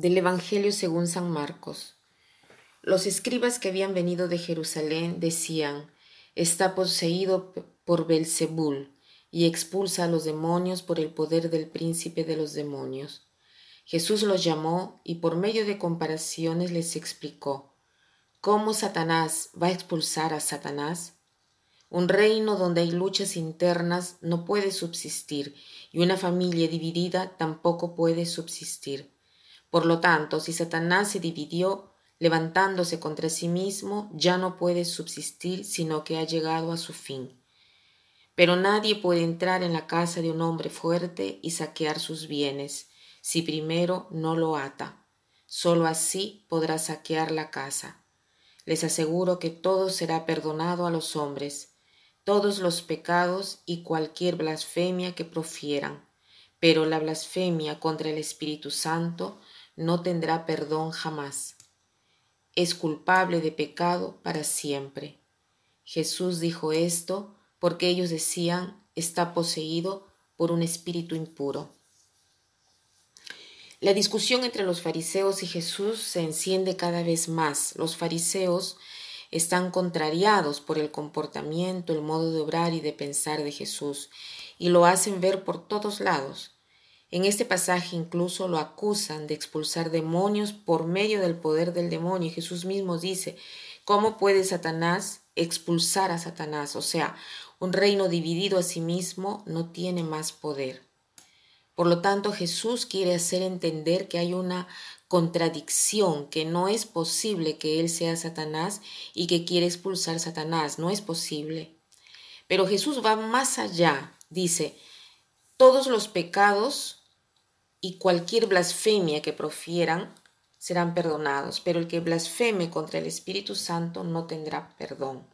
Del Evangelio según San Marcos. Los escribas que habían venido de Jerusalén decían: Está poseído por Belzebul y expulsa a los demonios por el poder del príncipe de los demonios. Jesús los llamó y por medio de comparaciones les explicó cómo Satanás va a expulsar a Satanás. Un reino donde hay luchas internas no puede subsistir y una familia dividida tampoco puede subsistir. Por lo tanto, si Satanás se dividió, levantándose contra sí mismo, ya no puede subsistir, sino que ha llegado a su fin. Pero nadie puede entrar en la casa de un hombre fuerte y saquear sus bienes, si primero no lo ata. Solo así podrá saquear la casa. Les aseguro que todo será perdonado a los hombres, todos los pecados y cualquier blasfemia que profieran, pero la blasfemia contra el Espíritu Santo no tendrá perdón jamás. Es culpable de pecado para siempre. Jesús dijo esto porque ellos decían está poseído por un espíritu impuro. La discusión entre los fariseos y Jesús se enciende cada vez más. Los fariseos están contrariados por el comportamiento, el modo de obrar y de pensar de Jesús, y lo hacen ver por todos lados. En este pasaje incluso lo acusan de expulsar demonios por medio del poder del demonio. Y Jesús mismo dice, ¿cómo puede Satanás expulsar a Satanás? O sea, un reino dividido a sí mismo no tiene más poder. Por lo tanto, Jesús quiere hacer entender que hay una contradicción, que no es posible que Él sea Satanás y que quiere expulsar Satanás, no es posible. Pero Jesús va más allá, dice, todos los pecados y cualquier blasfemia que profieran serán perdonados, pero el que blasfeme contra el Espíritu Santo no tendrá perdón.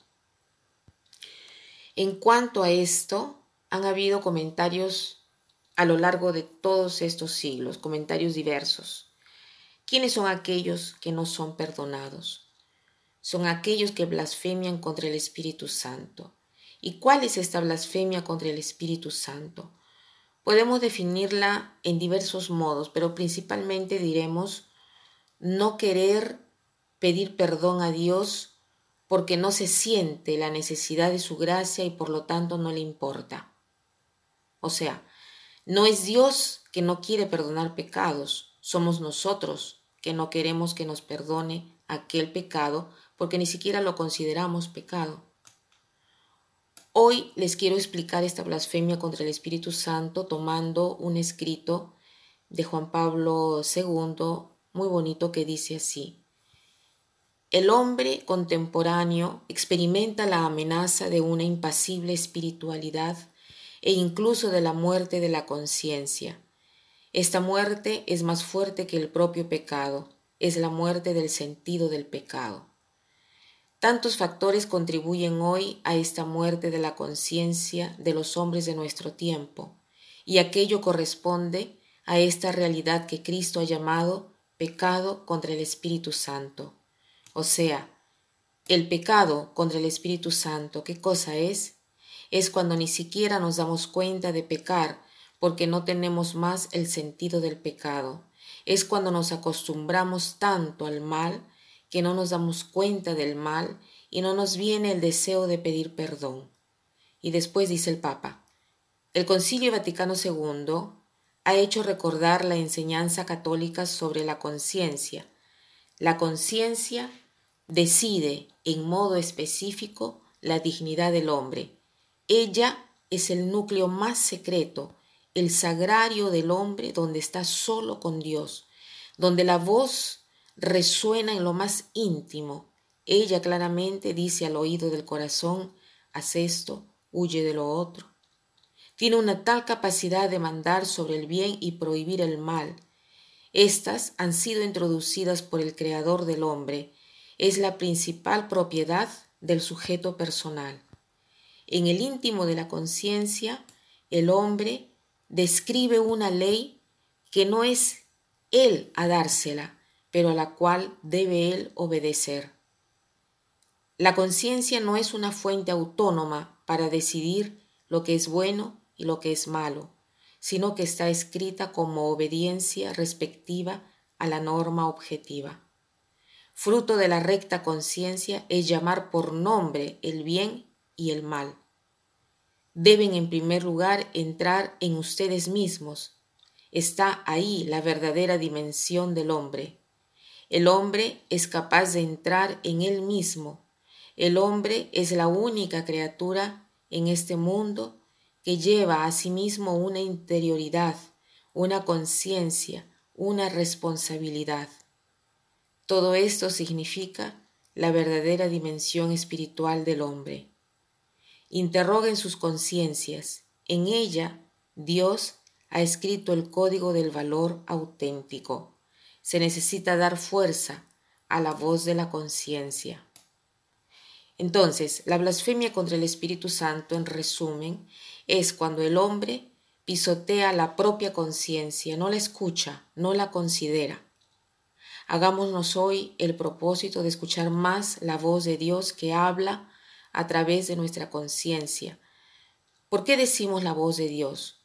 En cuanto a esto, han habido comentarios a lo largo de todos estos siglos, comentarios diversos. ¿Quiénes son aquellos que no son perdonados? Son aquellos que blasfemian contra el Espíritu Santo. ¿Y cuál es esta blasfemia contra el Espíritu Santo? Podemos definirla en diversos modos, pero principalmente diremos no querer pedir perdón a Dios porque no se siente la necesidad de su gracia y por lo tanto no le importa. O sea, no es Dios que no quiere perdonar pecados, somos nosotros que no queremos que nos perdone aquel pecado porque ni siquiera lo consideramos pecado. Hoy les quiero explicar esta blasfemia contra el Espíritu Santo tomando un escrito de Juan Pablo II muy bonito que dice así. El hombre contemporáneo experimenta la amenaza de una impasible espiritualidad e incluso de la muerte de la conciencia. Esta muerte es más fuerte que el propio pecado, es la muerte del sentido del pecado. Tantos factores contribuyen hoy a esta muerte de la conciencia de los hombres de nuestro tiempo, y aquello corresponde a esta realidad que Cristo ha llamado pecado contra el Espíritu Santo. O sea, el pecado contra el Espíritu Santo, ¿qué cosa es? es cuando ni siquiera nos damos cuenta de pecar porque no tenemos más el sentido del pecado. Es cuando nos acostumbramos tanto al mal que no nos damos cuenta del mal y no nos viene el deseo de pedir perdón. Y después dice el Papa, el Concilio Vaticano II ha hecho recordar la enseñanza católica sobre la conciencia. La conciencia decide en modo específico la dignidad del hombre ella es el núcleo más secreto, el sagrario del hombre donde está solo con Dios, donde la voz resuena en lo más íntimo. Ella claramente dice al oído del corazón, haz esto, huye de lo otro. Tiene una tal capacidad de mandar sobre el bien y prohibir el mal. Estas han sido introducidas por el Creador del hombre. Es la principal propiedad del sujeto personal. En el íntimo de la conciencia, el hombre describe una ley que no es él a dársela, pero a la cual debe él obedecer. La conciencia no es una fuente autónoma para decidir lo que es bueno y lo que es malo, sino que está escrita como obediencia respectiva a la norma objetiva. Fruto de la recta conciencia es llamar por nombre el bien y el mal. Deben en primer lugar entrar en ustedes mismos. Está ahí la verdadera dimensión del hombre. El hombre es capaz de entrar en él mismo. El hombre es la única criatura en este mundo que lleva a sí mismo una interioridad, una conciencia, una responsabilidad. Todo esto significa la verdadera dimensión espiritual del hombre. Interroguen sus conciencias. En ella, Dios ha escrito el código del valor auténtico. Se necesita dar fuerza a la voz de la conciencia. Entonces, la blasfemia contra el Espíritu Santo, en resumen, es cuando el hombre pisotea la propia conciencia, no la escucha, no la considera. Hagámonos hoy el propósito de escuchar más la voz de Dios que habla a través de nuestra conciencia. ¿Por qué decimos la voz de Dios?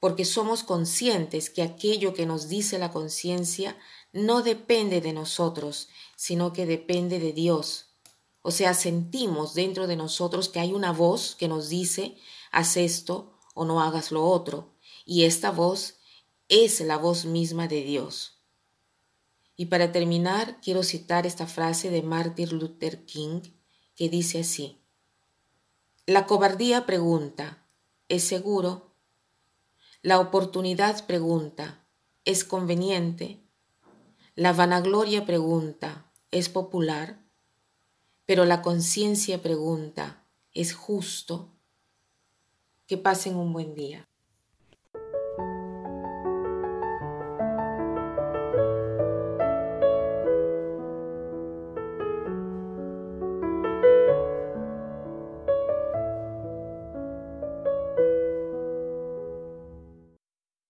Porque somos conscientes que aquello que nos dice la conciencia no depende de nosotros, sino que depende de Dios. O sea, sentimos dentro de nosotros que hay una voz que nos dice, haz esto, o no hagas lo otro. Y esta voz es la voz misma de Dios. Y para terminar, quiero citar esta frase de Martin Luther King que dice así. La cobardía pregunta, ¿es seguro? La oportunidad pregunta, ¿es conveniente? La vanagloria pregunta, ¿es popular? Pero la conciencia pregunta, ¿es justo? Que pasen un buen día.